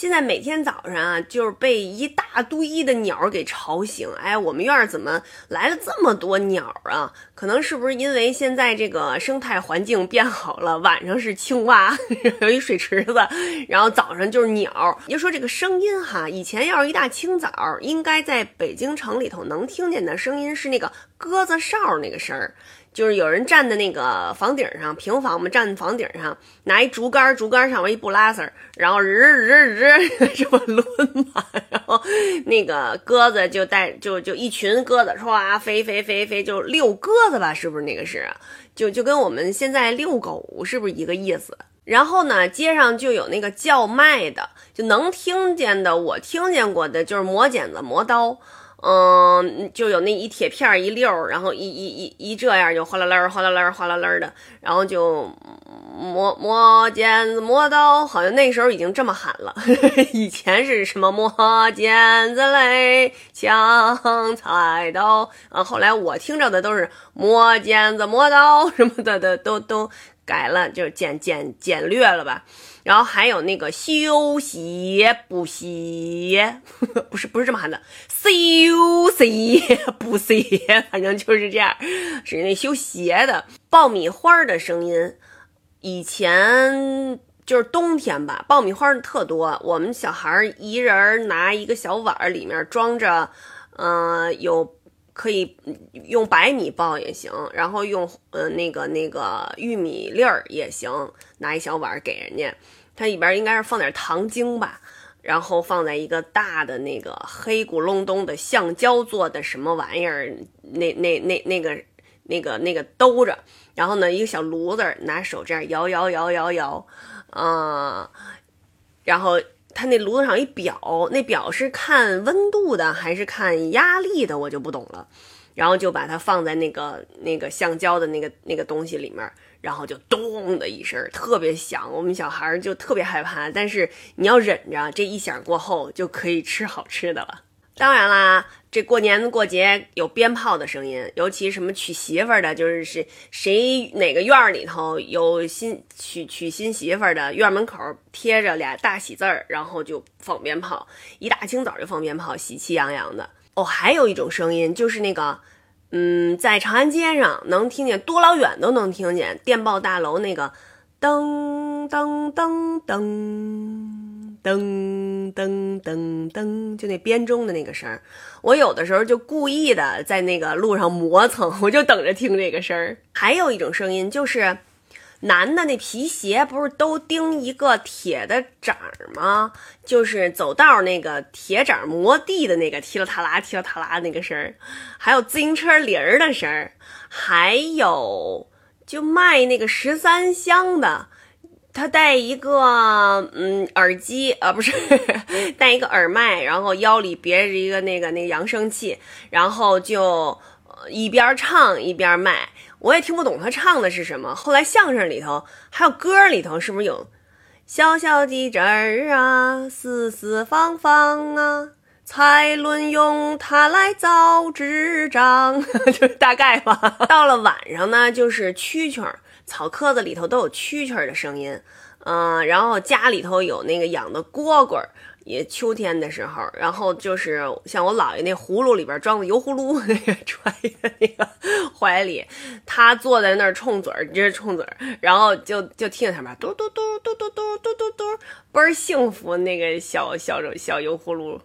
现在每天早上啊，就是被一大堆的鸟给吵醒。哎，我们院儿怎么来了这么多鸟啊？可能是不是因为现在这个生态环境变好了？晚上是青蛙，有一水池子，然后早上就是鸟。就说这个声音哈，以前要是一大清早，应该在北京城里头能听见的声音是那个鸽子哨那个声儿。就是有人站在那个房顶上，平房嘛，站房顶上，拿一竹竿，竹竿上面一布拉丝，然后日日日这么抡嘛，然后那个鸽子就带就就一群鸽子唰飞飞飞飞，就遛鸽子吧，是不是那个是？就就跟我们现在遛狗是不是一个意思？然后呢，街上就有那个叫卖的，就能听见的，我听见过的就是磨剪子、磨刀。嗯，就有那一铁片一溜，然后一一一一这样就哗啦啦哗啦啦哗啦啦的，然后就磨磨剪子磨刀，好像那时候已经这么喊了。以前是什么磨剪子嘞，抢菜刀啊，后来我听着的都是磨剪子磨刀什么的的都都改了，就是简简简略了吧。然后还有那个修鞋补鞋，不是不是这么喊的，修鞋补鞋，反正就是这样，是那修鞋的爆米花的声音。以前就是冬天吧，爆米花特多，我们小孩一人拿一个小碗，里面装着，嗯，有可以用白米爆也行，然后用呃那个那个玉米粒儿也行，拿一小碗给人家。它里边应该是放点糖精吧，然后放在一个大的那个黑咕隆咚的橡胶做的什么玩意儿，那那那那个那个那个兜着，然后呢一个小炉子，拿手这样摇摇摇摇摇，嗯，然后他那炉子上一表，那表是看温度的还是看压力的，我就不懂了，然后就把它放在那个那个橡胶的那个那个东西里面。然后就咚的一声，特别响，我们小孩就特别害怕。但是你要忍着，这一响过后就可以吃好吃的了。当然啦，这过年过节有鞭炮的声音，尤其什么娶媳妇的，就是是谁哪个院里头有新娶娶新媳妇的，院门口贴着俩大喜字儿，然后就放鞭炮，一大清早就放鞭炮，喜气洋洋的。哦，还有一种声音就是那个。嗯，在长安街上能听见，多老远都能听见电报大楼那个噔噔噔噔噔噔噔噔，就那编钟的那个声儿。我有的时候就故意的在那个路上磨蹭，我就等着听这个声儿。还有一种声音就是。男的那皮鞋不是都钉一个铁的掌吗？就是走道那个铁掌磨地的那个踢了踏啦踢了踏啦那个声儿，还有自行车铃儿的声儿，还有就卖那个十三香的，他戴一个嗯耳机啊不是 戴一个耳麦，然后腰里别着一个那个那个扬声器，然后就一边唱一边卖。我也听不懂他唱的是什么。后来相声里头还有歌里头，是不是有小小的针儿啊，四四方方啊，才伦用它来造纸张，就是大概吧。到了晚上呢，就是蛐蛐儿，草棵子里头都有蛐蛐儿的声音，嗯，然后家里头有那个养的蝈蝈。也秋天的时候，然后就是像我姥爷那葫芦里边装的油葫芦，那个揣在那个 怀里，他坐在那儿冲嘴儿，直接冲嘴儿，然后就就听见他们嘟嘟嘟嘟嘟嘟嘟嘟嘟，倍儿幸福那个小小小油葫芦。